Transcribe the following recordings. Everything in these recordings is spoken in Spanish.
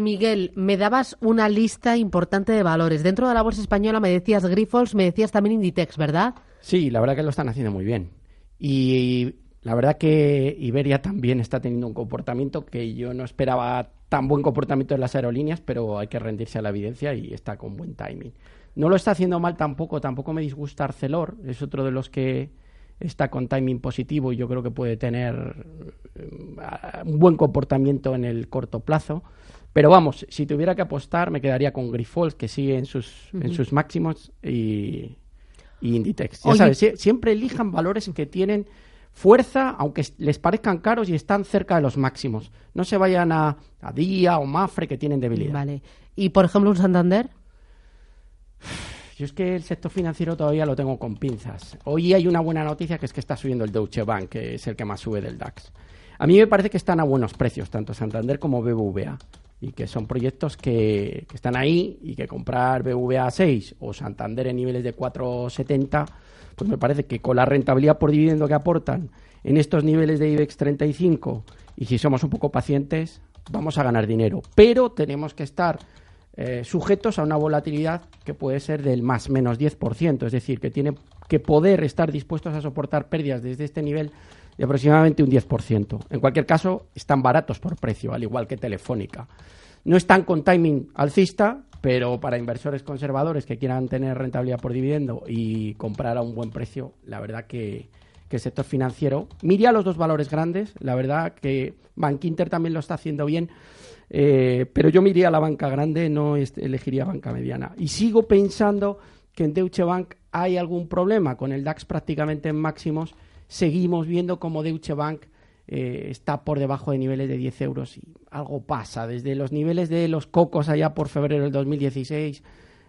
Miguel, me dabas una lista importante de valores. Dentro de la bolsa española me decías Grifols, me decías también Inditex, ¿verdad? Sí, la verdad que lo están haciendo muy bien. Y la verdad que Iberia también está teniendo un comportamiento que yo no esperaba tan buen comportamiento en las aerolíneas, pero hay que rendirse a la evidencia y está con buen timing. No lo está haciendo mal tampoco, tampoco me disgusta Arcelor, es otro de los que está con timing positivo y yo creo que puede tener eh, un buen comportamiento en el corto plazo. Pero vamos, si tuviera que apostar, me quedaría con Grifols, que sigue en sus, en sus máximos, y, Inditex. Ya sabes, siempre elijan valores que tienen fuerza, aunque les parezcan caros y están cerca de los máximos. No se vayan a, a Día o Mafre, que tienen debilidad. Vale. ¿Y, por ejemplo, un Santander? Yo es que el sector financiero todavía lo tengo con pinzas. Hoy hay una buena noticia que es que está subiendo el Deutsche Bank, que es el que más sube del DAX. A mí me parece que están a buenos precios, tanto Santander como BBVA, y que son proyectos que, están ahí y que comprar BBVA a 6 o Santander en niveles de 4,70, pues me parece que con la rentabilidad por dividendo que aportan en estos niveles de IBEX 35 y si somos un poco pacientes, vamos a ganar dinero. Pero tenemos que estar eh, sujetos a una volatilidad que puede ser del más menos 10%, es decir, que tiene que poder estar dispuestos a soportar pérdidas desde este nivel de aproximadamente un 10%. En cualquier caso, están baratos por precio, al igual que Telefónica. No están con timing alcista, pero para inversores conservadores que quieran tener rentabilidad por dividendo y comprar a un buen precio, la verdad que, que el sector financiero mire a los dos valores grandes. La verdad que Bank Inter también lo está haciendo bien. Eh, pero yo me iría a la banca grande, no elegiría banca mediana. Y sigo pensando que en Deutsche Bank hay algún problema con el DAX prácticamente en máximos. Seguimos viendo como Deutsche Bank eh, está por debajo de niveles de 10 euros y algo pasa. Desde los niveles de los cocos allá por febrero del 2016,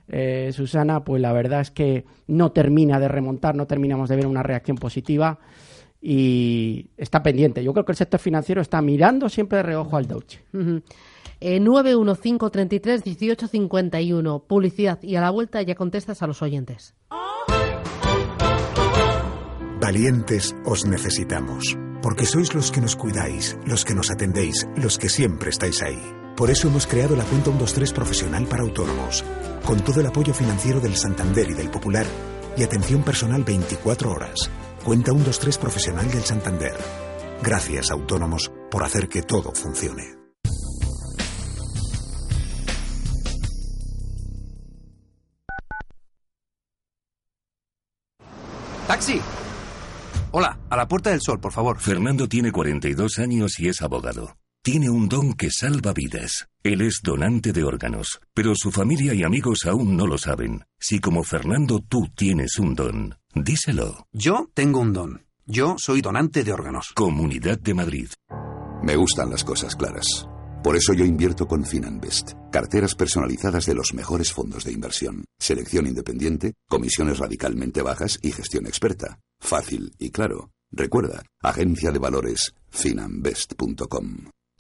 eh, Susana, pues la verdad es que no termina de remontar, no terminamos de ver una reacción positiva y está pendiente. Yo creo que el sector financiero está mirando siempre de reojo al Deutsche. 915331851. Eh, Publicidad. Y a la vuelta ya contestas a los oyentes. Valientes os necesitamos. Porque sois los que nos cuidáis, los que nos atendéis, los que siempre estáis ahí. Por eso hemos creado la cuenta 123 profesional para autónomos, con todo el apoyo financiero del Santander y del Popular y atención personal 24 horas. Cuenta 123 profesional del Santander. Gracias, autónomos, por hacer que todo funcione. ¡Taxi! Hola, a la Puerta del Sol, por favor. Fernando tiene 42 años y es abogado. Tiene un don que salva vidas. Él es donante de órganos, pero su familia y amigos aún no lo saben. Si como Fernando tú tienes un don, díselo. Yo tengo un don. Yo soy donante de órganos. Comunidad de Madrid. Me gustan las cosas claras. Por eso yo invierto con Finanbest, carteras personalizadas de los mejores fondos de inversión, selección independiente, comisiones radicalmente bajas y gestión experta. Fácil y claro. Recuerda, agencia de valores finanbest.com.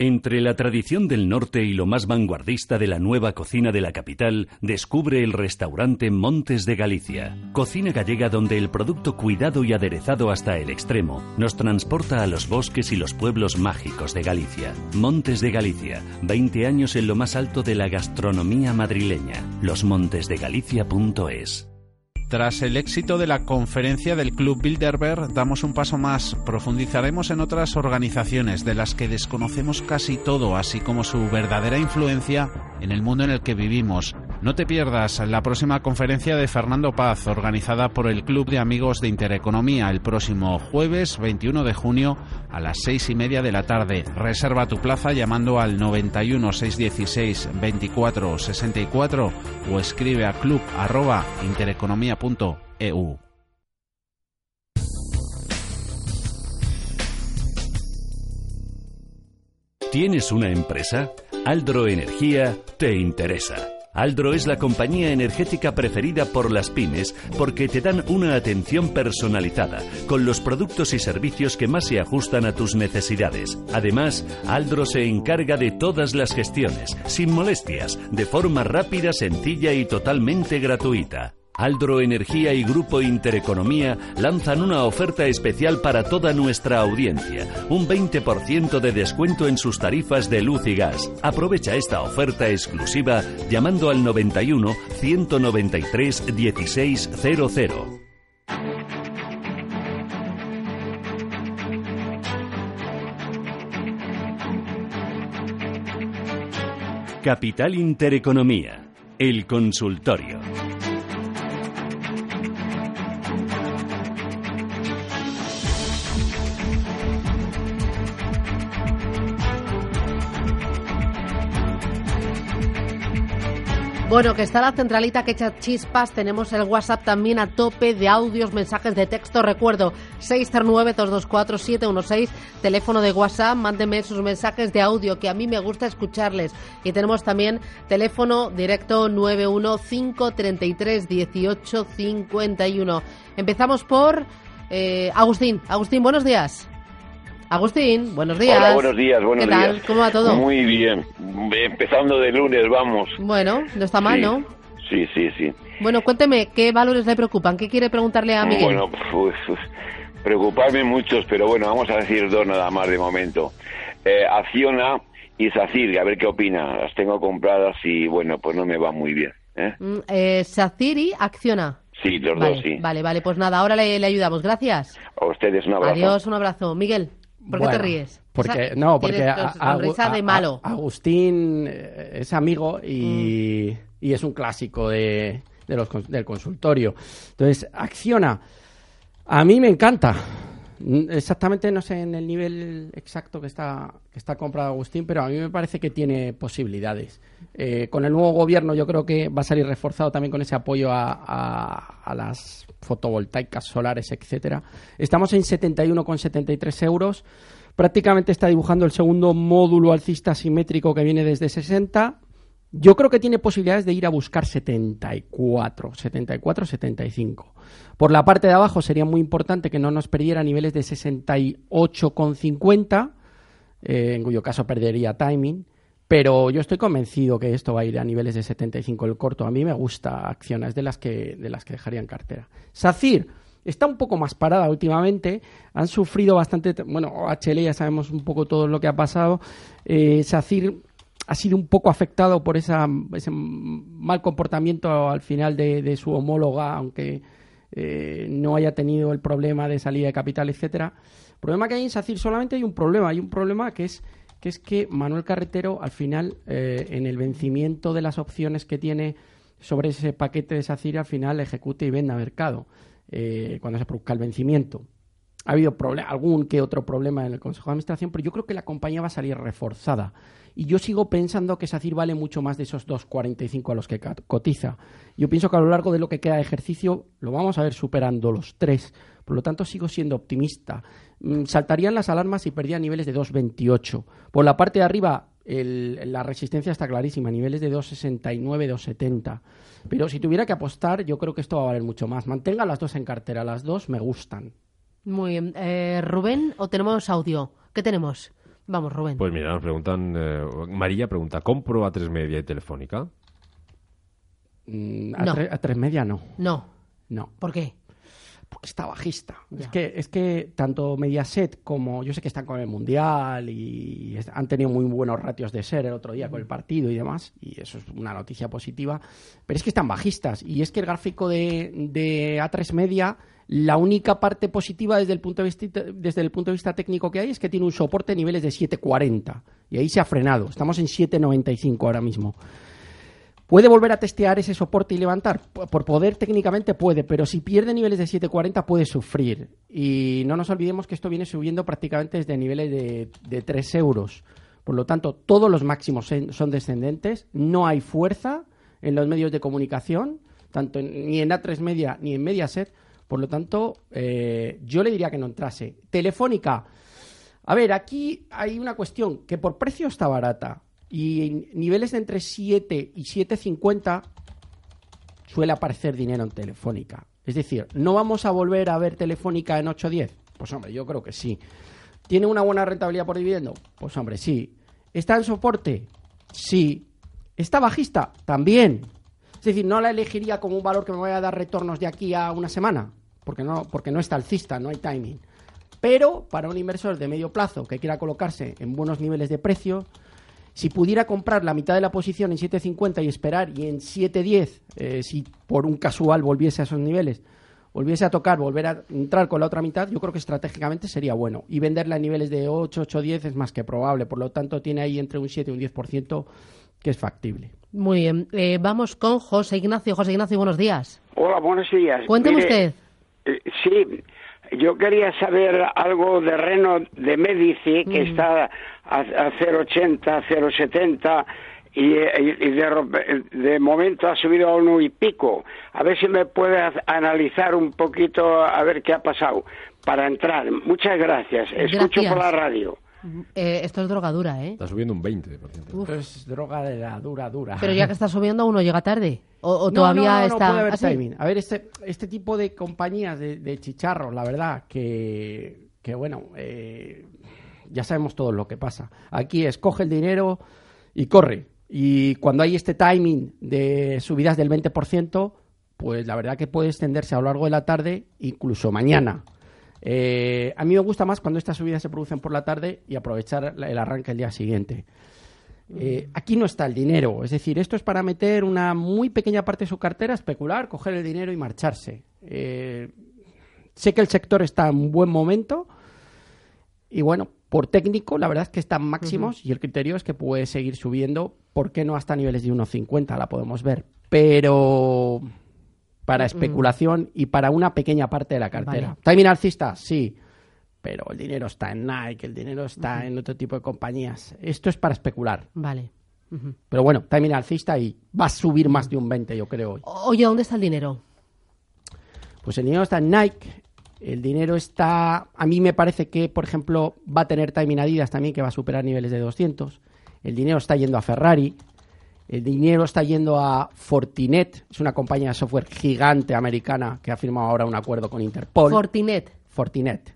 Entre la tradición del norte y lo más vanguardista de la nueva cocina de la capital, descubre el restaurante Montes de Galicia. Cocina gallega donde el producto cuidado y aderezado hasta el extremo nos transporta a los bosques y los pueblos mágicos de Galicia. Montes de Galicia, 20 años en lo más alto de la gastronomía madrileña. Losmontesdegalicia.es tras el éxito de la conferencia del Club Bilderberg, damos un paso más. Profundizaremos en otras organizaciones de las que desconocemos casi todo, así como su verdadera influencia en el mundo en el que vivimos. No te pierdas la próxima conferencia de Fernando Paz, organizada por el Club de Amigos de Intereconomía, el próximo jueves 21 de junio a las seis y media de la tarde. Reserva tu plaza llamando al 91 616 24 64 o escribe a club ¿Tienes una empresa? Aldro Energía te interesa. Aldro es la compañía energética preferida por las pymes porque te dan una atención personalizada, con los productos y servicios que más se ajustan a tus necesidades. Además, Aldro se encarga de todas las gestiones, sin molestias, de forma rápida, sencilla y totalmente gratuita. Aldro Energía y Grupo Intereconomía lanzan una oferta especial para toda nuestra audiencia, un 20% de descuento en sus tarifas de luz y gas. Aprovecha esta oferta exclusiva llamando al 91 193 1600. Capital Intereconomía, el consultorio. Bueno, que está la centralita que echa chispas. Tenemos el WhatsApp también a tope de audios, mensajes de texto. Recuerdo, 609-224-716, teléfono de WhatsApp. Mándenme sus mensajes de audio, que a mí me gusta escucharles. Y tenemos también teléfono directo 915331851. Empezamos por eh, Agustín. Agustín, buenos días. Agustín, buenos días. Hola, buenos días, buenos ¿Qué tal? días. ¿Cómo va todo? Muy bien. Empezando de lunes, vamos. Bueno, no está mal, Sí. ¿no? Sí, sí, sí. Bueno, cuénteme, ¿qué valores le preocupan? ¿Qué quiere preguntarle a Miguel? Bueno, pues, pues, preocuparme muchos, pero bueno, vamos a decir dos nada más de momento. Eh, Acciona y Sacir, a ver qué opina. Las tengo compradas y bueno, pues no me va muy bien. ¿eh? Mm, eh, Saciri acciona. Sí, los vale, dos sí. Vale, vale, pues nada, ahora le, le ayudamos. Gracias. A ustedes un abrazo. Adiós, un abrazo. Miguel, ¿por qué te ríes? Porque, no, porque a- a- de malo. Mm. Agustín eh, es amigo y, y es un clásico de, de los, del consultorio. Entonces, acciona. A mí me encanta. Mm, Exactamente no sé en el nivel exacto que está, que está comprado Agustín, pero a mí me parece que tiene posibilidades. Eh, con el nuevo gobierno yo creo que va a salir reforzado también con ese apoyo a, las fotovoltaicas, solares, etcétera. Estamos en 71,73 euros. Prácticamente está dibujando el segundo módulo alcista simétrico que viene desde 60. Yo creo que tiene posibilidades de ir a buscar 74, 74, 75. Por la parte de abajo sería muy importante que no nos perdiera niveles de 68,50, eh, en cuyo caso perdería timing. Pero yo estoy convencido que esto va a ir a niveles de 75 el corto. A mí me gusta Acciona, es de las que, de las que dejaría en cartera. SACIR está un poco más parada últimamente. Han sufrido bastante. Bueno, HL ya sabemos un poco todo lo que ha pasado. Eh, SACIR ha sido un poco afectado por esa, ese mal comportamiento al final de, su homóloga, aunque eh, no haya tenido el problema de salida de capital, etcétera. El problema que hay en SACIR solamente hay un problema. Hay un problema que es que es que Manuel Carretero, al final, eh, en el vencimiento de las opciones que tiene sobre ese paquete de SACIR, al final ejecute y venda a mercado eh, cuando se produzca el vencimiento. Ha habido algún que otro problema en el Consejo de Administración, pero yo creo que la compañía va a salir reforzada. Y yo sigo pensando que SACIR vale mucho más de esos 2,45 a los que cotiza. Yo pienso que a lo largo de lo que queda de ejercicio lo vamos a ver superando los tres. Por lo tanto, sigo siendo optimista. Mm, Saltarían las alarmas si perdía niveles de 2,28. Por la parte de arriba, el- la resistencia está clarísima, niveles de 2,69, 2,70. Pero si tuviera que apostar, yo creo que esto va a valer mucho más. Mantenga las dos en cartera, las dos me gustan. Muy bien. Eh, Rubén, ¿o tenemos audio? ¿Qué tenemos? Vamos, Rubén. Pues mira, nos preguntan. eh, María pregunta: ¿compro a tres media y telefónica? Mm, a, No. tre- a tres media no. No. No. ¿Por qué? Porque está bajista. Ya. Es que, es que tanto Mediaset como yo sé que están con el Mundial y han tenido muy buenos ratios de ser el otro día con el partido y demás, y eso es una noticia positiva, pero es que están bajistas. Y es que el gráfico de, de A3 Media, la única parte positiva desde el, punto de vista, desde el punto de vista técnico que hay es que tiene un soporte a niveles de 7.40 y ahí se ha frenado. Estamos en 7.95 ahora mismo. ¿Puede volver a testear ese soporte y levantar? Por poder técnicamente puede, pero si pierde niveles de 7.40 puede sufrir. Y no nos olvidemos que esto viene subiendo prácticamente desde niveles de, de 3 euros. Por lo tanto, todos los máximos son descendentes, no hay fuerza en los medios de comunicación, tanto ni en A3 Media ni en Mediaset. Por lo tanto, eh, yo le diría que no entrase. Telefónica, a ver, aquí hay una cuestión que por precio está barata, Y niveles de entre 7 y 7,50 suele aparecer dinero en Telefónica. Es decir, ¿no vamos a volver a ver Telefónica en 8-10? Pues hombre, yo creo que sí. ¿Tiene una buena rentabilidad por dividendo? Pues hombre, sí. ¿Está en soporte? Sí. ¿Está bajista? También. Es decir, no la elegiría como un valor que me vaya a dar retornos de aquí a una semana, porque no, porque no está alcista, no hay timing. Pero para un inversor de medio plazo que quiera colocarse en buenos niveles de precio, si pudiera comprar la mitad de la posición en 7.50 y esperar y en 7.10, eh, si por un casual volviese a esos niveles, volviese a tocar, volver a entrar con la otra mitad, yo creo que estratégicamente sería bueno. Y venderla a niveles de 8, 8, 10 es más que probable. Por lo tanto, tiene ahí entre un 7 y un 10% que es factible. Muy bien. Eh, vamos con José Ignacio. José Ignacio, buenos días. Hola, buenos días. Cuénteme usted. Eh, sí, yo quería saber algo de Reno de Medici, que está a, a 0,80, 0,70 y, y de, de, momento ha subido a uno y pico. A ver si me puede analizar un poquito a ver qué ha pasado para entrar. Muchas gracias. Escucho por la radio. Eh, esto es drogadura, ¿eh? Está subiendo un 20%. Esto es droga de la dura, dura. Pero ya que está subiendo, uno llega tarde. O, todavía está. puede haber timing. A ver, este, este tipo de compañías de, de chicharros, la verdad, que, que bueno, eh, ya sabemos todo lo que pasa. Aquí escoge el dinero y corre. Y cuando hay este timing de subidas del 20%, pues la verdad que puede extenderse a lo largo de la tarde, incluso mañana. Eh, a mí me gusta más cuando estas subidas se producen por la tarde y aprovechar el arranque el día siguiente. Eh, aquí no está el dinero, es decir, esto es para meter una muy pequeña parte de su cartera, especular, coger el dinero y marcharse. Eh, sé que el sector está en un buen momento y bueno, por técnico, la verdad es que están máximos y el criterio es que puede seguir subiendo. ¿Por qué no hasta niveles de 1,50? La podemos ver. Pero para especulación y para una pequeña parte de la cartera. ¿Timing alcista? Sí pero el dinero está en Nike, el dinero está en otro tipo de compañías. Esto es para especular. Vale. Pero bueno, timing alcista y va a subir más de un 20, yo creo hoy. Oye, ¿dónde está el dinero? Pues el dinero está en Nike. El dinero está, a mí me parece que, por ejemplo, va a tener timing Adidas también, que va a superar niveles de 200. El dinero está yendo a Ferrari. El dinero está yendo a Fortinet, es una compañía de software gigante americana que ha firmado ahora un acuerdo con Interpol. Fortinet. Fortinet.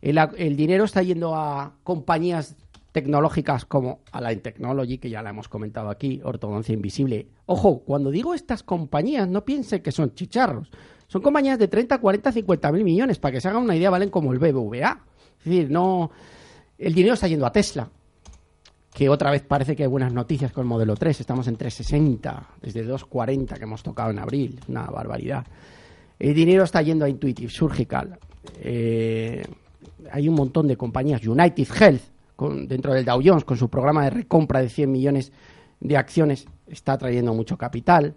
El, dinero está yendo a compañías tecnológicas como Align Technology, que ya la hemos comentado aquí, Ortodoncia Invisible. Ojo, cuando digo estas compañías, no piensen que son chicharros. Son compañías de 30, 40, 50 mil millones. Para que se hagan una idea, valen como el BBVA. Es decir, no. El dinero está yendo a Tesla, que otra vez parece que hay buenas noticias con el modelo 3. Estamos en 360, desde 240 que hemos tocado en abril. Una barbaridad. El dinero está yendo a Intuitive Surgical. Eh, hay un montón de compañías, United Health, dentro del Dow Jones, con su programa de recompra de 100 millones de acciones, está trayendo mucho capital.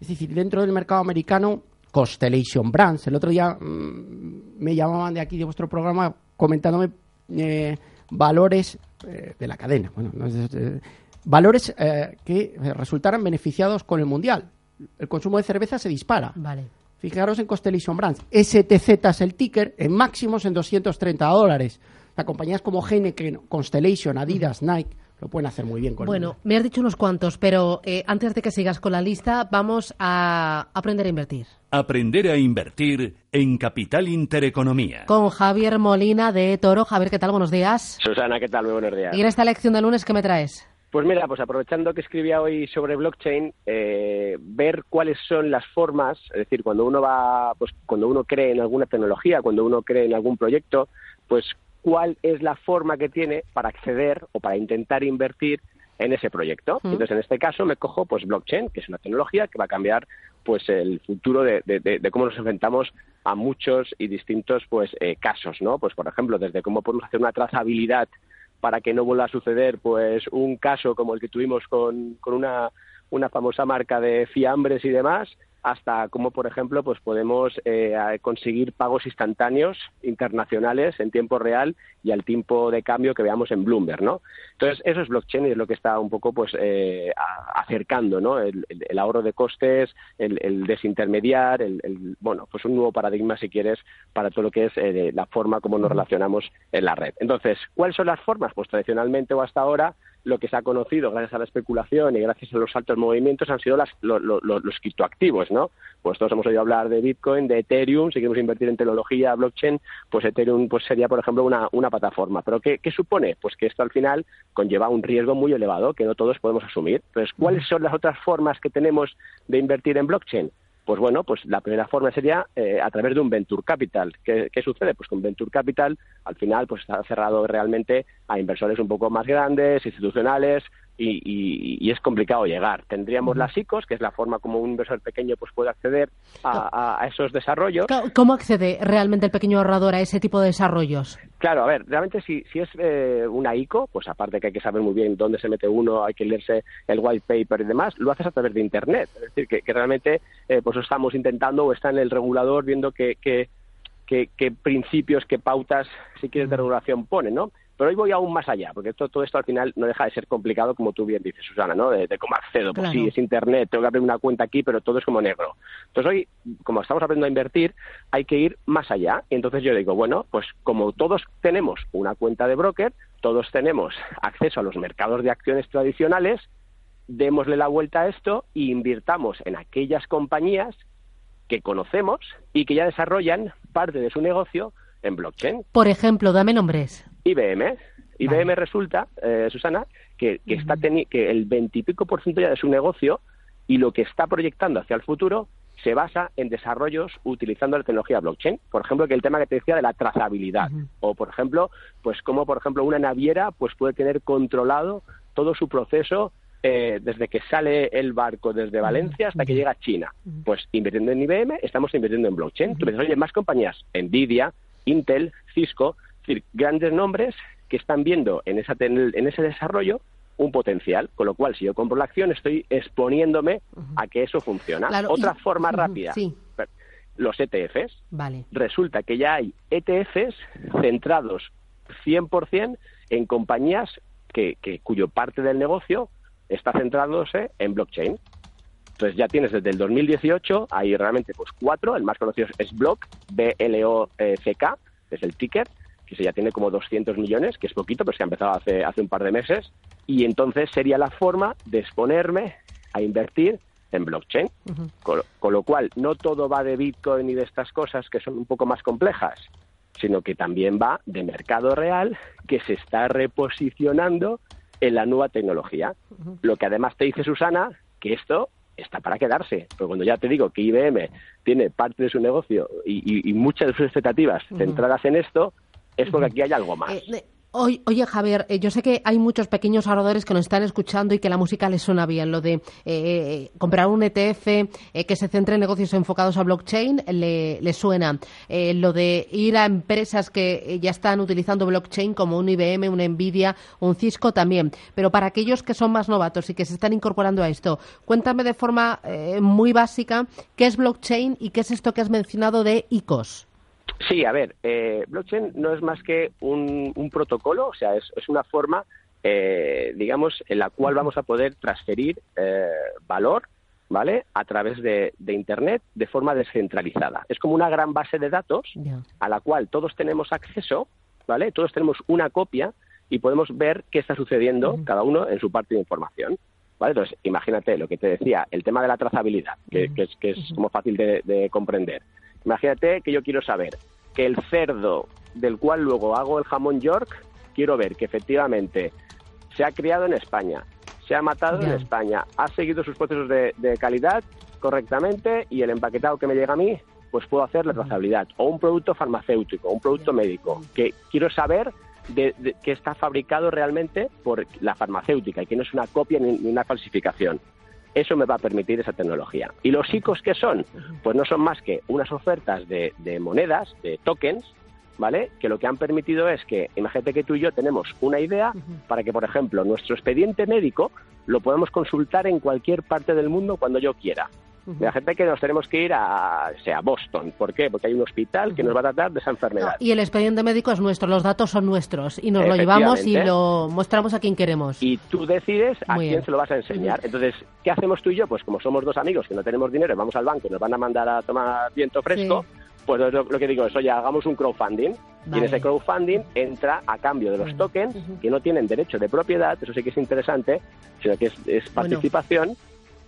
Es decir, dentro del mercado americano, Constellation Brands. El otro día mm, me llamaban de aquí, de vuestro programa, comentándome eh, valores eh, de la cadena. Bueno, eh, valores que resultaran beneficiados con el Mundial. El consumo de cerveza se dispara. Vale. Fijaros en Constellation Brands. STZ es el ticker en máximos en 230 dólares. Las compañías como Heineken, Constellation, Adidas, Nike lo pueden hacer muy bien con Bueno, me has dicho unos cuantos, pero eh, antes de que sigas con la lista, vamos a aprender a invertir. Aprender a invertir en Capital Intereconomía. Con Javier Molina de Toro. Javier, ¿qué tal? Buenos días. Susana, ¿qué tal? Muy buenos días. Y en esta lección de lunes, ¿qué me traes? Pues mira, pues aprovechando que escribía hoy sobre blockchain, eh, ver cuáles son las formas, es decir, cuando uno va, pues cuando uno cree en alguna tecnología, cuando uno cree en algún proyecto, pues cuál es la forma que tiene para acceder o para intentar invertir en ese proyecto. Entonces, en este caso me cojo pues blockchain, que es una tecnología que va a cambiar pues el futuro de, cómo nos enfrentamos a muchos y distintos pues eh, casos, ¿no? Pues por ejemplo, desde cómo podemos hacer una trazabilidad para que no vuelva a suceder pues un caso como el que tuvimos con, con una, una famosa marca de fiambres y demás, hasta cómo, por ejemplo, pues podemos eh, conseguir pagos instantáneos internacionales en tiempo real y al tiempo de cambio que veamos en Bloomberg, ¿no? Entonces, eso es blockchain y es lo que está un poco, pues, eh, acercando, ¿no? El, ahorro de costes, el, desintermediar, el, bueno, pues un nuevo paradigma, si quieres, para todo lo que es eh, la forma como nos relacionamos en la red. Entonces, ¿cuáles son las formas? Pues tradicionalmente o hasta ahora lo que se ha conocido gracias a la especulación y gracias a los altos movimientos han sido las, los criptoactivos, ¿no? Pues todos hemos oído hablar de Bitcoin, de Ethereum, si queremos invertir en tecnología, blockchain, pues Ethereum pues sería, por ejemplo, una, una plataforma. ¿Pero qué, qué supone? Pues que esto al final conlleva un riesgo muy elevado que no todos podemos asumir. Entonces, ¿cuáles son las otras formas que tenemos de invertir en blockchain? Pues bueno, pues la primera forma sería eh, a través de un venture capital. ¿Qué, ¿Qué, sucede? Pues con venture capital al final pues está cerrado realmente a inversores un poco más grandes, institucionales, y, es complicado llegar. Tendríamos las ICOs, que es la forma como un inversor pequeño pues puede acceder a, esos desarrollos. ¿Cómo accede realmente el pequeño ahorrador a ese tipo de desarrollos? Claro, a ver, realmente si, si es eh, una ICO, pues aparte que hay que saber muy bien dónde se mete uno, hay que leerse el white paper y demás, lo haces a través de Internet. Es decir, que, realmente eh, pues estamos intentando o está en el regulador viendo qué que, que, principios, qué pautas, si quieres, de regulación pone, ¿no? Pero hoy voy aún más allá, porque todo esto al final no deja de ser complicado, como tú bien dices, Susana, ¿no? De, cómo accedo. Pues sí, es Internet, tengo que abrir una cuenta aquí, pero todo es como negro. Entonces hoy, como estamos aprendiendo a invertir, hay que ir más allá. Y entonces yo digo, bueno, pues como todos tenemos una cuenta de broker, todos tenemos acceso a los mercados de acciones tradicionales, démosle la vuelta a esto e invirtamos en aquellas compañías que conocemos y que ya desarrollan parte de su negocio en blockchain. Por ejemplo, dame nombres. IBM. IBM resulta, eh, Susana, que, está que el veintipico por ciento ya de su negocio y lo que está proyectando hacia el futuro se basa en desarrollos utilizando la tecnología blockchain. Por ejemplo, que el tema que te decía de la trazabilidad. O, por ejemplo, pues como, por ejemplo, una naviera pues puede tener controlado todo su proceso eh, desde que sale el barco desde Valencia hasta que llega a China. Pues invirtiendo en IBM, estamos invirtiendo en blockchain. Tú oye, más compañías, Nvidia, Intel, Cisco, decir, grandes nombres que están viendo en, esa, en ese desarrollo un potencial, con lo cual si yo compro la acción estoy exponiéndome a que eso funciona. Otra forma rápida, los ETFs. Vale. Resulta que ya hay ETFs centrados 100% en compañías que, que, cuyo parte del negocio está centrándose en blockchain. Entonces ya tienes desde el 2018, hay realmente pues cuatro, el más conocido es Block, B-L-O-C-K, es el ticker, que ya tiene como 200 millones, que es poquito, pero se ha empezado hace, hace un par de meses, y entonces sería la forma de exponerme a invertir en blockchain. con, con, lo cual, no todo va de Bitcoin y de estas cosas que son un poco más complejas, sino que también va de mercado real que se está reposicionando en la nueva tecnología. Lo que además te dice Susana, que esto está para quedarse. Pero cuando ya te digo que IBM tiene parte de su negocio y, muchas de sus expectativas centradas en esto, es porque aquí hay algo más. Eh, Oye, Javier, eh, yo sé que hay muchos pequeños ahorradores que nos están escuchando y que la música les suena bien. Lo de eh, comprar un ETF que se centre en negocios enfocados a blockchain le, suena. lo de ir a empresas que ya están utilizando blockchain como un IBM, una Nvidia, un Cisco también. Pero para aquellos que son más novatos y que se están incorporando a esto, cuéntame de forma muy básica qué es blockchain y qué es esto que has mencionado de ICOs. Sí, a ver, eh, blockchain no es más que un, protocolo, o sea, es, una forma, eh, digamos, en la cual vamos a poder transferir eh, valor, ¿vale? A través de, Internet de forma descentralizada. Es como una gran base de datos a la cual todos tenemos acceso, ¿vale? Todos tenemos una copia y podemos ver qué está sucediendo cada uno en su parte de información. ¿Vale? Entonces, imagínate lo que te decía, el tema de la trazabilidad, que, es, que es como fácil de comprender. Imagínate que yo quiero saber que el cerdo del cual luego hago el jamón York, quiero ver que efectivamente se ha criado en España, se ha matado en España, ha seguido sus procesos de, calidad correctamente y el empaquetado que me llega a mí, pues puedo hacer la trazabilidad. O un producto farmacéutico, un producto médico, que quiero saber de, que está fabricado realmente por la farmacéutica y que no es una copia ni una falsificación. Eso me va a permitir esa tecnología. ¿Y los ICOs qué son? Pues no son más que unas ofertas de, monedas, de tokens, ¿vale? Que lo que han permitido es que, imagínate que tú y yo tenemos una idea para que, por ejemplo, nuestro expediente médico lo podemos consultar en cualquier parte del mundo cuando yo quiera. La gente que nos tenemos que ir a, sea, Boston. ¿Por qué? Porque hay un hospital que nos va a tratar de esa enfermedad. y el expediente médico es nuestro, los datos son nuestros y nos lo llevamos y lo mostramos a quien queremos. Y tú decides a quién se lo vas a enseñar. Entonces, ¿qué hacemos tú y yo? Pues como somos dos amigos que no tenemos dinero, vamos al banco y nos van a mandar a tomar viento fresco. Pues lo, lo que digo es, oye, hagamos un crowdfunding. Y en ese crowdfunding entra a cambio de los tokens que no tienen derecho de propiedad, eso sí que es interesante, sino que es, es participación,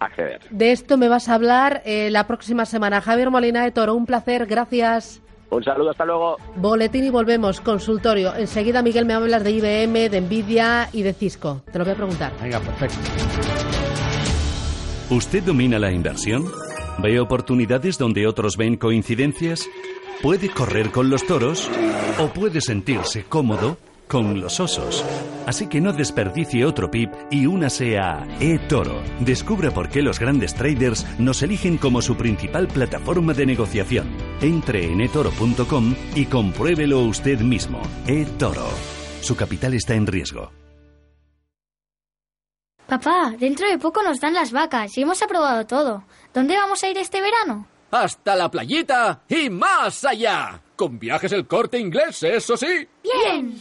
acceder. De esto me vas a hablar eh, la próxima semana. Javier Molina de Toro, un placer, gracias. Un saludo, hasta luego. Boletín y volvemos, consultorio. Enseguida, Miguel, me hablas de IBM, de Nvidia y de Cisco. Te lo voy a preguntar. Venga, perfecto. ¿Usted domina la inversión? ¿Ve oportunidades donde otros ven coincidencias? ¿Puede correr con los toros? ¿O puede sentirse cómodo con los osos? Así que no desperdicie otro pip y únase a eToro. Descubra por qué los grandes traders nos eligen como su principal plataforma de negociación. Entre en etoro.com y compruébelo usted mismo. eToro. Su capital está en riesgo. Papá, dentro de poco nos dan las vacas y hemos aprobado todo. ¿Dónde vamos a ir este verano? Hasta la playita y más allá. Con viajes el corte inglés, eso sí. Bien.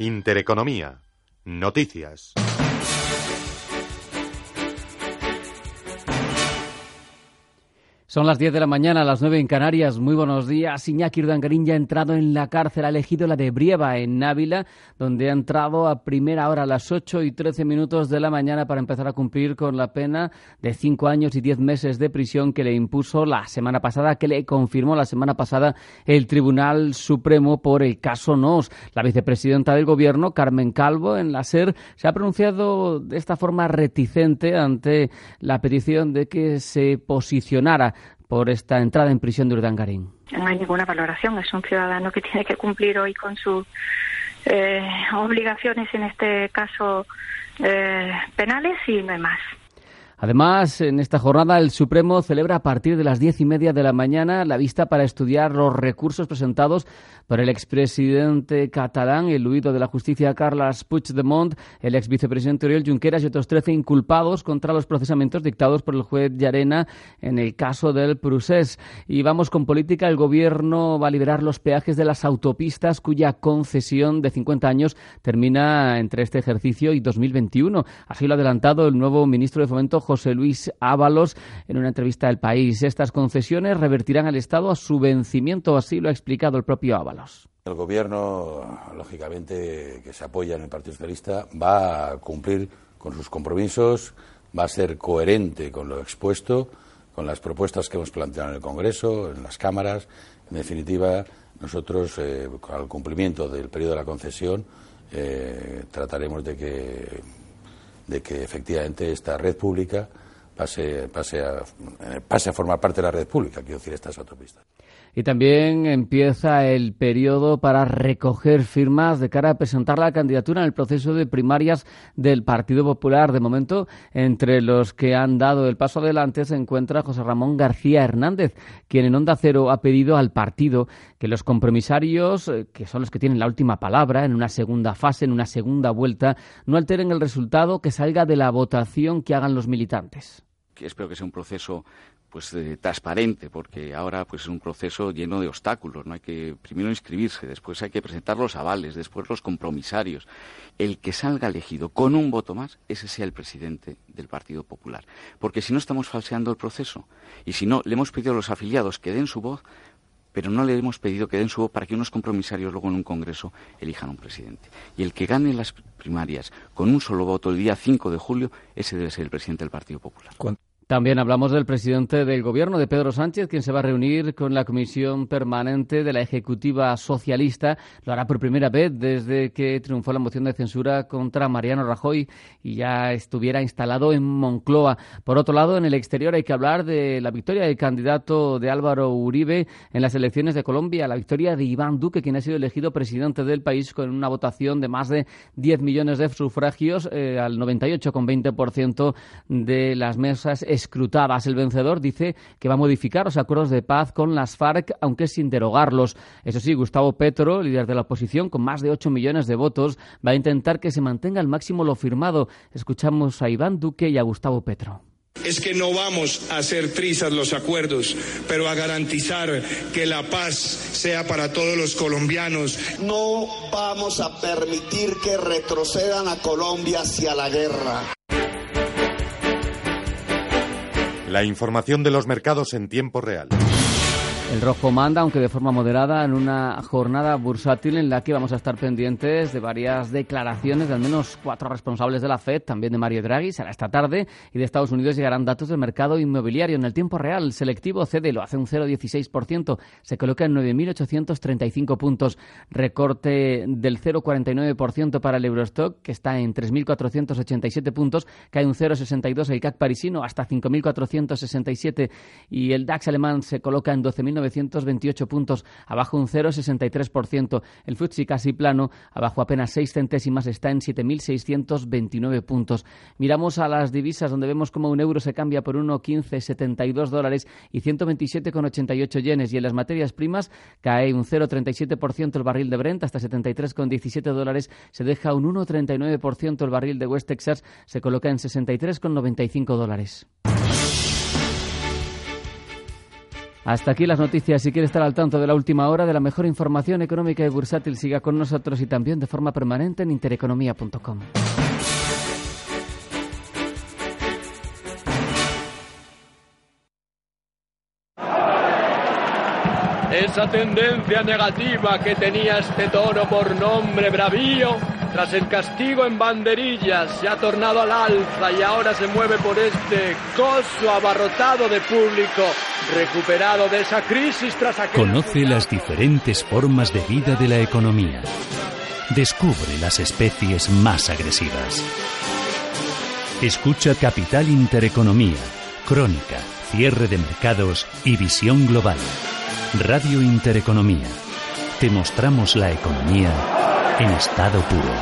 Intereconomía. Noticias. Son las 10 de la mañana, las 9 en Canarias. Muy buenos días. Iñaki Urdangarín ya ha entrado en la cárcel, ha elegido la de Brieva, en Ávila, donde ha entrado a primera hora a las 8 y 13 minutos de la mañana para empezar a cumplir con la pena de 5 años y 10 meses de prisión que le impuso la semana pasada, que le confirmó la semana pasada el Tribunal Supremo por el caso NOS. La vicepresidenta del Gobierno, Carmen Calvo, en la SER, se ha pronunciado de esta forma reticente ante la petición de que se posicionara por esta entrada en prisión de Urdangarín. No hay ninguna valoración. Es un ciudadano que tiene que cumplir hoy con sus eh, obligaciones, en este caso eh, penales, y no hay más. Además, en esta jornada el Supremo celebra a partir de las diez y media de la mañana la vista para estudiar los recursos presentados por el expresidente catalán, el huido de la justicia Carles Puigdemont, el ex vicepresidente Oriol Junqueras y otros trece inculpados contra los procesamientos dictados por el juez Llarena en el caso del Prusés. Y vamos con política. El gobierno va a liberar los peajes de las autopistas cuya concesión de 50 años termina entre este ejercicio y 2021. Así lo ha adelantado el nuevo ministro de Fomento, José Luis Ábalos, en una entrevista al país. Estas concesiones revertirán al Estado a su vencimiento, así lo ha explicado el propio Ábalos. El gobierno, lógicamente, que se apoya en el Partido Socialista, va a cumplir con sus compromisos, va a ser coherente con lo expuesto, con las propuestas que hemos planteado en el Congreso, en las cámaras. En definitiva, nosotros, eh, al cumplimiento del periodo de la concesión, eh, trataremos de que, de que efectivamente esta red pública pase, pase, a, eh, pase a formar parte de la red pública, quiero decir, estas autopistas. Y también empieza el periodo para recoger firmas de cara a presentar la candidatura en el proceso de primarias del Partido Popular. De momento, entre los que han dado el paso adelante se encuentra José Ramón García Hernández, quien en Onda Cero ha pedido al partido que los compromisarios, eh, que son los que tienen la última palabra en una segunda fase, en una segunda vuelta, no alteren el resultado que salga de la votación que hagan los militantes. Espero que sea un proceso pues eh, transparente porque ahora pues es un proceso lleno de obstáculos no hay que primero inscribirse después hay que presentar los avales después los compromisarios el que salga elegido con un voto más ese sea el presidente del Partido Popular porque si no estamos falseando el proceso y si no le hemos pedido a los afiliados que den su voz pero no le hemos pedido que den su voz para que unos compromisarios luego en un congreso elijan un presidente. Y el que gane las primarias con un solo voto el día 5 de julio, ese debe ser el presidente del Partido Popular. También hablamos del presidente del Gobierno, de Pedro Sánchez, quien se va a reunir con la Comisión Permanente de la Ejecutiva Socialista. Lo hará por primera vez desde que triunfó la moción de censura contra Mariano Rajoy y ya estuviera instalado en Moncloa. Por otro lado, en el exterior hay que hablar de la victoria del candidato de Álvaro Uribe en las elecciones de Colombia, la victoria de Iván Duque, quien ha sido elegido presidente del país con una votación de más de 10 millones de sufragios eh, al 98,20% de las mesas escrutadas. El vencedor dice que va a modificar los acuerdos de paz con las FARC, aunque sin derogarlos. Eso sí, Gustavo Petro, líder de la oposición, con más de 8 millones de votos, va a intentar que se mantenga al máximo lo firmado. Escuchamos a Iván Duque y a Gustavo Petro es que no vamos a hacer trizas los acuerdos, pero a garantizar que la paz sea para todos los colombianos. No vamos a permitir que retrocedan a Colombia hacia la guerra. La información de los mercados en tiempo real. El rojo manda, aunque de forma moderada, en una jornada bursátil en la que vamos a estar pendientes de varias declaraciones de al menos cuatro responsables de la FED, también de Mario Draghi, será esta tarde, y de Estados Unidos llegarán datos del mercado inmobiliario. En el tiempo real, selectivo cede, lo hace un 0,16%, se coloca en 9.835 puntos, recorte del 0,49% para el Eurostock, que está en 3.487 puntos, cae un 0,62 el CAC parisino hasta 5.467 y el DAX alemán se coloca en 12.000 928 puntos, abajo un 0,63%. El FTSE casi plano, abajo apenas 6 centésimas, está en 7.629 puntos. Miramos a las divisas, donde vemos como un euro se cambia por 1,1572 dólares y 127,88 yenes. Y en las materias primas cae un 0,37% el barril de Brent hasta 73,17 dólares. Se deja un 1,39% el barril de West Texas, se coloca en 63,95 dólares. Hasta aquí las noticias. Si quiere estar al tanto de la última hora de la mejor información económica y bursátil, siga con nosotros y también de forma permanente en intereconomía.com. Esa tendencia negativa que tenía este toro por nombre Bravío tras el castigo en banderillas, se ha tornado al alza y ahora se mueve por este coso abarrotado de público, recuperado de esa crisis tras aquel... Conoce las diferentes formas de vida de la economía. Descubre las especies más agresivas. Escucha Capital Intereconomía, Crónica, Cierre de Mercados y Visión Global. Radio Intereconomía. Te mostramos la economía en estado puro.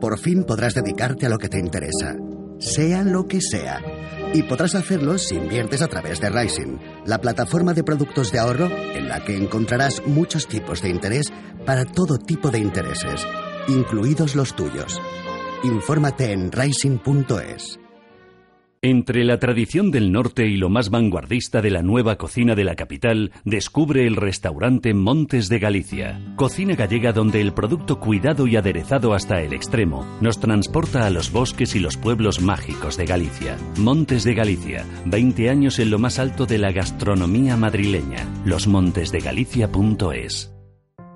Por fin podrás dedicarte a lo que te interesa, sea lo que sea. Y podrás hacerlo si inviertes a través de Rising, la plataforma de productos de ahorro en la que encontrarás muchos tipos de interés para todo tipo de intereses, incluidos los tuyos. Infórmate en rising.es. Entre la tradición del norte y lo más vanguardista de la nueva cocina de la capital, descubre el restaurante Montes de Galicia. Cocina gallega donde el producto cuidado y aderezado hasta el extremo nos transporta a los bosques y los pueblos mágicos de Galicia. Montes de Galicia, 20 años en lo más alto de la gastronomía madrileña. Losmontesdegalicia.es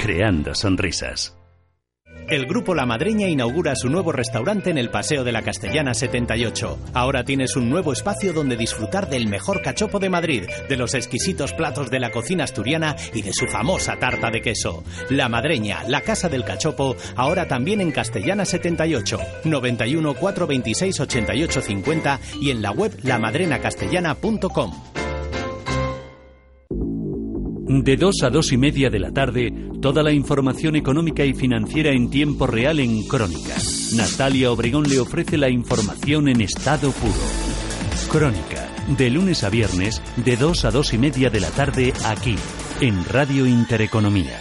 creando sonrisas. El Grupo La Madreña inaugura su nuevo restaurante en el Paseo de la Castellana 78. Ahora tienes un nuevo espacio donde disfrutar del mejor cachopo de Madrid, de los exquisitos platos de la cocina asturiana y de su famosa tarta de queso. La Madreña, la casa del cachopo, ahora también en Castellana 78, 91 426 88 50 y en la web lamadrenacastellana.com. De 2 a 2 y media de la tarde, toda la información económica y financiera en tiempo real en Crónica. Natalia Obregón le ofrece la información en estado puro. Crónica, de lunes a viernes, de 2 a 2 y media de la tarde, aquí, en Radio Intereconomía.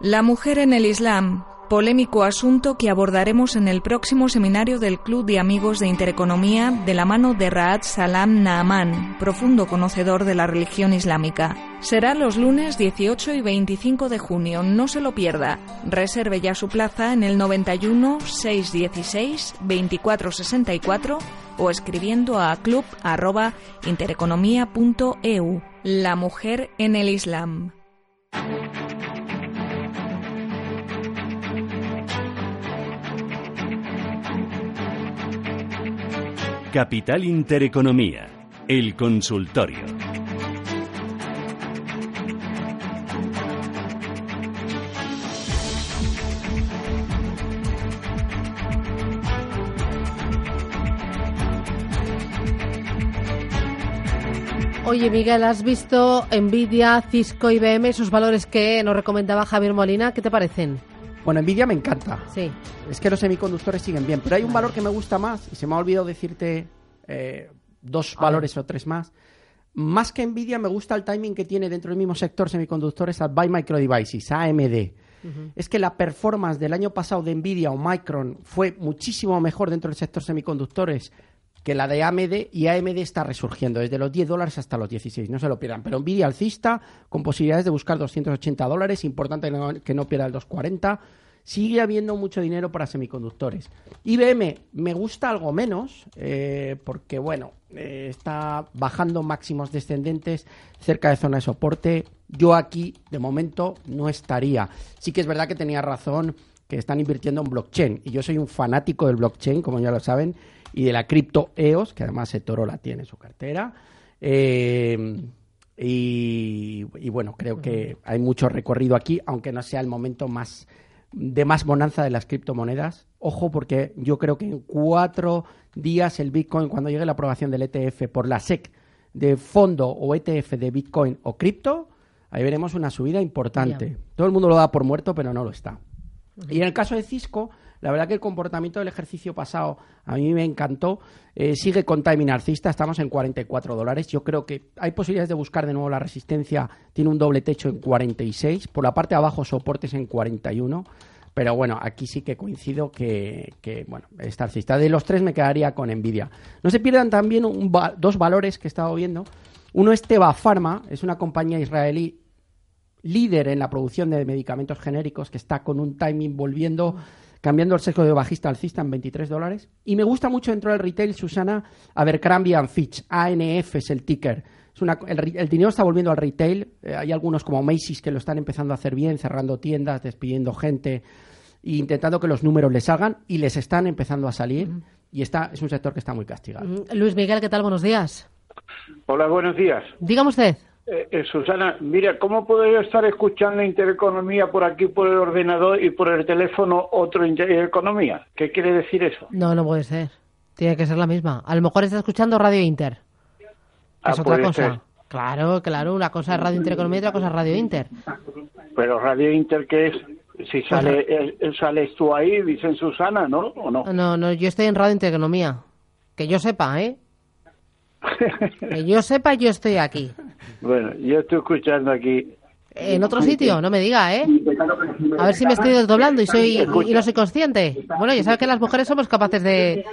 La mujer en el Islam Polémico asunto que abordaremos en el próximo seminario del Club de Amigos de Intereconomía de la mano de Raad Salam Naaman, profundo conocedor de la religión islámica. Será los lunes 18 y 25 de junio, no se lo pierda. Reserve ya su plaza en el 91 616 2464 o escribiendo a club@intereconomia.eu. La mujer en el Islam. Capital Intereconomía, el consultorio. Oye, Miguel, ¿has visto Nvidia, Cisco, IBM, esos valores que nos recomendaba Javier Molina? ¿Qué te parecen? Bueno, Nvidia me encanta. Sí. Es que los semiconductores siguen bien, pero hay un valor que me gusta más y se me ha olvidado decirte eh, dos valores o tres más. Más que Nvidia, me gusta el timing que tiene dentro del mismo sector semiconductores Advai Micro Devices, AMD. Es que la performance del año pasado de Nvidia o Micron fue muchísimo mejor dentro del sector semiconductores que la de AMD y AMD está resurgiendo desde los 10 dólares hasta los 16, no se lo pierdan. Pero Nvidia alcista con posibilidades de buscar 280 dólares, importante que no, que no pierda el 240. Sigue habiendo mucho dinero para semiconductores. IBM me gusta algo menos, eh, porque bueno, eh, está bajando máximos descendentes cerca de zona de soporte. Yo aquí, de momento, no estaría. Sí que es verdad que tenía razón que están invirtiendo en blockchain. Y yo soy un fanático del blockchain, como ya lo saben, y de la cripto EOS, que además Toro la tiene en su cartera. Eh, y, y bueno, creo que hay mucho recorrido aquí, aunque no sea el momento más de más bonanza de las criptomonedas. Ojo, porque yo creo que en cuatro días el Bitcoin, cuando llegue la aprobación del ETF por la SEC de fondo o ETF de Bitcoin o cripto, ahí veremos una subida importante. Todo el mundo lo da por muerto, pero no lo está. Y en el caso de Cisco, la verdad que el comportamiento del ejercicio pasado a mí me encantó. Eh, sigue con timing alcista, estamos en 44 dólares. Yo creo que hay posibilidades de buscar de nuevo la resistencia. Tiene un doble techo en 46. Por la parte de abajo, soportes en 41. Pero bueno, aquí sí que coincido que, que, bueno, está alcista. De los tres me quedaría con Nvidia. No se pierdan también un dos valores que he estado viendo. Uno es Teva Pharma, es una compañía israelí líder en la producción de medicamentos genéricos que está con un timing volviendo, cambiando el sesgo de bajista alcista en 23 dólares. Y me gusta mucho dentro del retail, Susana, Abercrombie and Fitch, ANF es el ticker. Es una, el, dinero está volviendo al retail. Eh, hay algunos como Macy's que lo están empezando a hacer bien, cerrando tiendas, despidiendo gente e intentando que los números les salgan y les están empezando a salir. Y está, es un sector que está muy castigado. Mm, Luis Miguel, ¿qué tal? Buenos días. Hola, buenos días. Dígame usted. Eh, eh, Susana, mira, ¿cómo puedo yo estar escuchando Intereconomía por aquí, por el ordenador y por el teléfono otro Intereconomía? ¿Qué quiere decir eso? No, no puede ser. Tiene que ser la misma. A lo mejor está escuchando Radio Inter. que Ah, es otra cosa. ser. Claro, claro. Una cosa es Radio Intereconomía y otra cosa es Radio Inter. Pero Radio Inter, ¿qué es? Si sale, eh, eh, sales tú ahí, dicen Susana, ¿no? ¿O no? No, no, yo estoy en Radio Intereconomía. Que yo sepa, ¿eh? que yo sepa, yo estoy aquí. Bueno, yo estoy escuchando aquí. En otro sitio, no me diga, ¿eh? A ver si me estoy desdoblando y soy y no soy consciente. Bueno, ya sabes que las mujeres somos capaces de,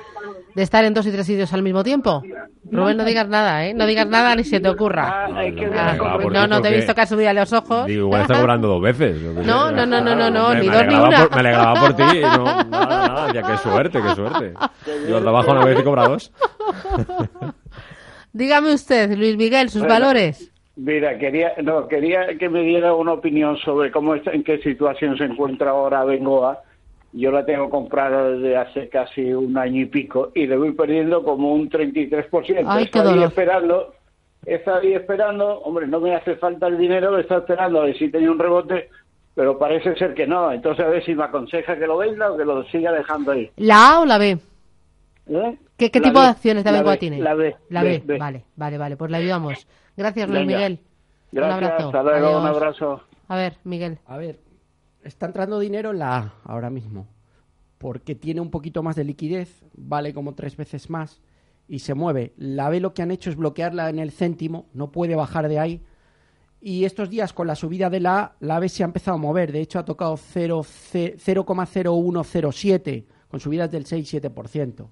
de estar en dos y tres sitios al mismo tiempo. Rubén, no digas nada, ¿eh? No digas nada ni se te ocurra. Ah, Ah, ¿por no, no te he visto que has subido a los ojos. Digo, igual está cobrando dos veces. No, no, no, no, no, no, ni dos ni una. por- me alegraba por ti. y No, nada, nada. Ya, qué suerte, qué suerte. Yo trabajo una vez y cobra dos. Dígame usted, Luis Miguel, sus Bueno. valores. Mira, quería, no, quería que me diera una opinión sobre cómo está, en qué situación se encuentra ahora Bengoa. Yo la tengo comprada desde hace casi un año y pico y le voy perdiendo como un 33%. Ay, dolor. esperando, he estado ahí esperando, hombre, no me hace falta el dinero, estado esperando a ver si tenía un rebote, pero parece ser que no. Entonces a ver si me aconseja que lo venda o que lo siga dejando ahí. ¿La A o la B? ¿Eh? ¿Qué, qué La tipo B, de acciones de la Bengoa B, tiene? La B. La B, B. vale, vale, vale, pues le ayudamos. Gracias, Luis Venga. Miguel. un abrazo. hasta luego, un abrazo. A ver, Miguel. A ver, está entrando dinero en la A ahora mismo. Porque tiene un poquito más de liquidez, vale como tres veces más y se mueve. La B lo que han hecho es bloquearla en el céntimo, no puede bajar de ahí. y estos días con la subida de la A, la AVE se ha empezado a mover. De hecho, ha tocado 0, 0,0107 con subidas del 6-7%.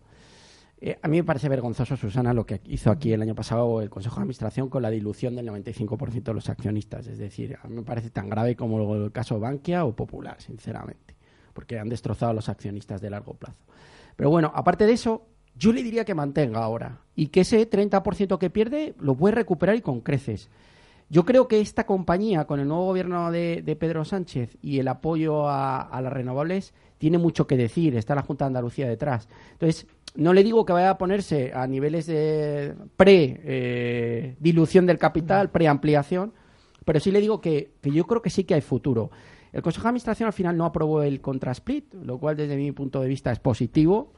Eh, a mí me parece vergonzoso, Susana, lo que hizo aquí el año pasado el Consejo de Administración con la dilución del 95% de los accionistas. Es decir, a mí me parece tan grave como el caso Bankia o Popular, sinceramente, porque han destrozado a los accionistas de largo plazo. Pero bueno, aparte de eso, yo le diría que mantenga ahora y que ese 30% que pierde lo puede recuperar y con creces. Yo creo que esta compañía, con el nuevo gobierno de, Pedro Sánchez y el apoyo a, a, las renovables, tiene mucho que decir. Está la Junta de Andalucía detrás. Entonces, no le digo que vaya a ponerse a niveles de pre-dilución del capital, pre-ampliación, pero sí le digo que, yo creo que sí que hay futuro. El Consejo de Administración al final no aprobó el contrasplit, lo cual desde mi punto de vista es positivo.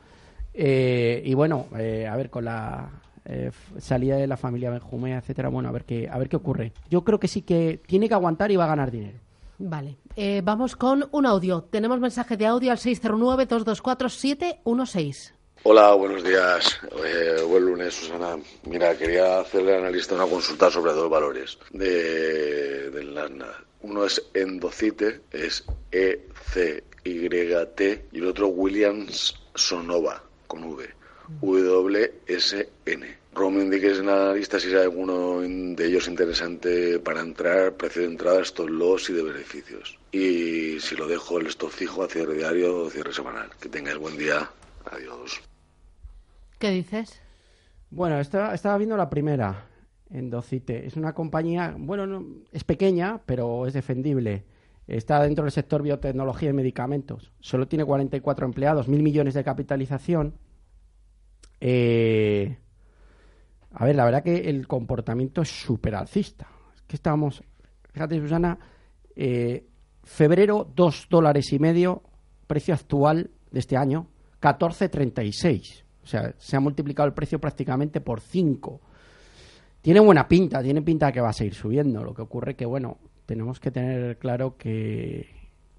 Eh, y bueno, eh, a ver, con la eh, salida de la familia Benjumea, etcétera, bueno, a ver qué, a ver qué ocurre. Yo creo que sí que tiene que aguantar y va a ganar dinero. Vale, vamos con un audio. Tenemos mensaje de audio al 609-224-716. Hola, buenos días. Eh, buen lunes, Susana. Mira, quería hacerle al analista una consulta sobre dos valores de, del NASDAQ. Uno es Endocite, es E-C-Y-T, y el otro Williams Sonova, con V, W-S-N. Romo indique es analista si hay alguno de ellos interesante para entrar, precio de entrada, estos los y de beneficios. Y si lo dejo el stop fijo a cierre diario o cierre semanal. Que tengáis buen día. Adiós. ¿Qué dices? Bueno, estaba, estaba viendo la primera, Endocite. Es una compañía, bueno, es pequeña, pero es defendible. Está dentro del sector biotecnología y medicamentos. Solo tiene 44 empleados, mil millones de capitalización. Eh, a ver, la verdad que el comportamiento es súper alcista. Es que estábamos, fíjate, Susana, eh, febrero, dos dólares y medio, precio actual de este año, 14.36. O sea, se ha multiplicado el precio prácticamente por 5. Tiene buena pinta, tiene pinta que va a seguir subiendo. Lo que ocurre que, bueno, tenemos que tener claro que,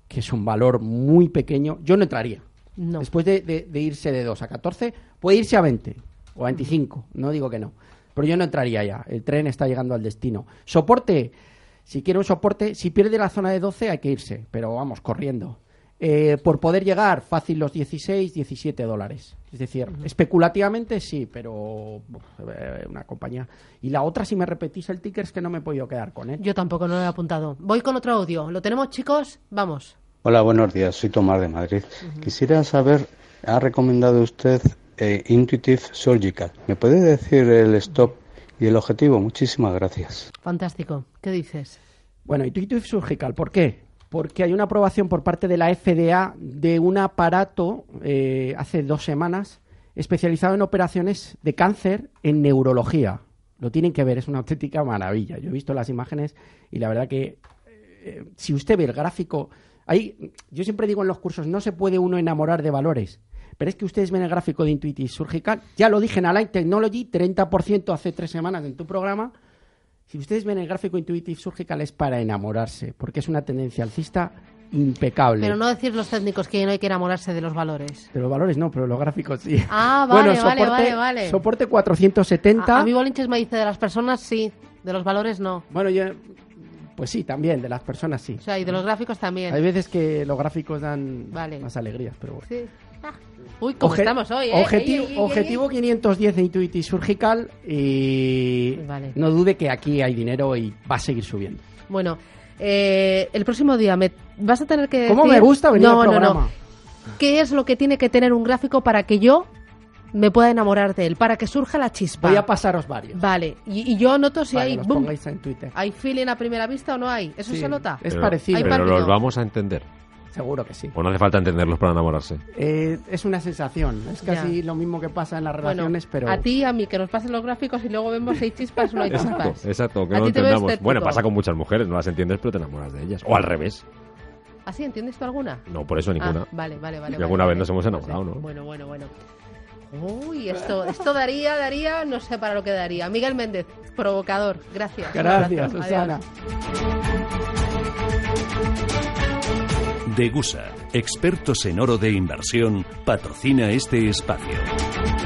es un valor muy pequeño. Yo no entraría. Después de, irse de 2 a 14, puede irse a 20 o a 25. No digo que no. Pero yo no entraría ya. El tren está llegando al destino. Soporte. Si quiere un soporte, si pierde la zona de 12 hay que irse. Pero vamos, corriendo. Eh, por poder llegar fácil los 16, 17 dólares. Es decir, especulativamente sí, pero eh, una compañía. Y la otra, si me repetís el ticker, es que no me he podido quedar con él. Yo tampoco, no lo he apuntado. Voy con otro audio. ¿Lo tenemos, chicos? Vamos. Hola, buenos días. Soy Tomás de Madrid. Quisiera saber, ha recomendado usted eh, Intuitive Surgical. ¿Me puede decir el stop y el objetivo? Muchísimas gracias. Fantástico. ¿Qué dices? Bueno, Intuitive Surgical, ¿por qué? Porque hay una aprobación por parte de la FDA de un aparato eh, hace dos semanas especializado en operaciones de cáncer en neurología. Lo tienen que ver, es una auténtica maravilla. Yo he visto las imágenes y la verdad que eh, si usted ve el gráfico, hay, yo siempre digo en los cursos, no se puede uno enamorar de valores. Pero es que ustedes ven el gráfico de Intuitive Surgical, ya lo dije en Align Technology, 30% hace tres semanas en tu programa, si ustedes ven el gráfico Intuitive Surgical es para enamorarse, porque es una tendencia alcista impecable. Pero no decir los técnicos que no hay que enamorarse de los valores. De los valores no, pero los gráficos sí. Ah, vale, bueno, vale, soporte, vale, Soporte 470. A, mí Bolinches me dice de las personas sí, de los valores no. Bueno, yo... Pues sí, también, de las personas sí. O sea, y de los gráficos también. Hay veces que los gráficos dan más alegrías, pero bueno. Sí. Uy, ¿cómo estamos hoy, ¿eh? Objetivo, objetivo 510 de Intuitive Surgical y no dude que aquí hay dinero y va a seguir subiendo. Bueno, eh, el próximo día me vas a tener que ¿Cómo me gusta venir al programa? No, no. ¿Qué es lo que tiene que tener un gráfico para que yo me pueda enamorar de él, para que surja la chispa? Voy a pasaros varios. Vale, y, yo noto si hay... Los pongáis en Twitter. ¿Hay feeling a primera vista o no hay? ¿Eso se nota? Es parecido. Pero los vamos a entender. Seguro que sí. O no hace falta entenderlos para enamorarse. Eh, es una sensación. Es casi lo mismo que pasa en las relaciones, pero. A ti, a mí, que nos pasen los gráficos y luego vemos si hay chispas o no hay chispas. Exacto, exacto que no entendamos. Bueno, pasa con muchas mujeres, no las entiendes, pero te enamoras de ellas. O al revés. ¿Así entiendes tú alguna? No, por eso ninguna. Ah, vale, vale, vale. Y alguna vez nos hemos enamorado, ¿no? Bueno, bueno, bueno. Uy, esto, esto daría, daría, no sé para lo que daría. Miguel Méndez, provocador. Gracias. Gracias, Susana. Degusa, expertos en oro de inversión, patrocina este espacio.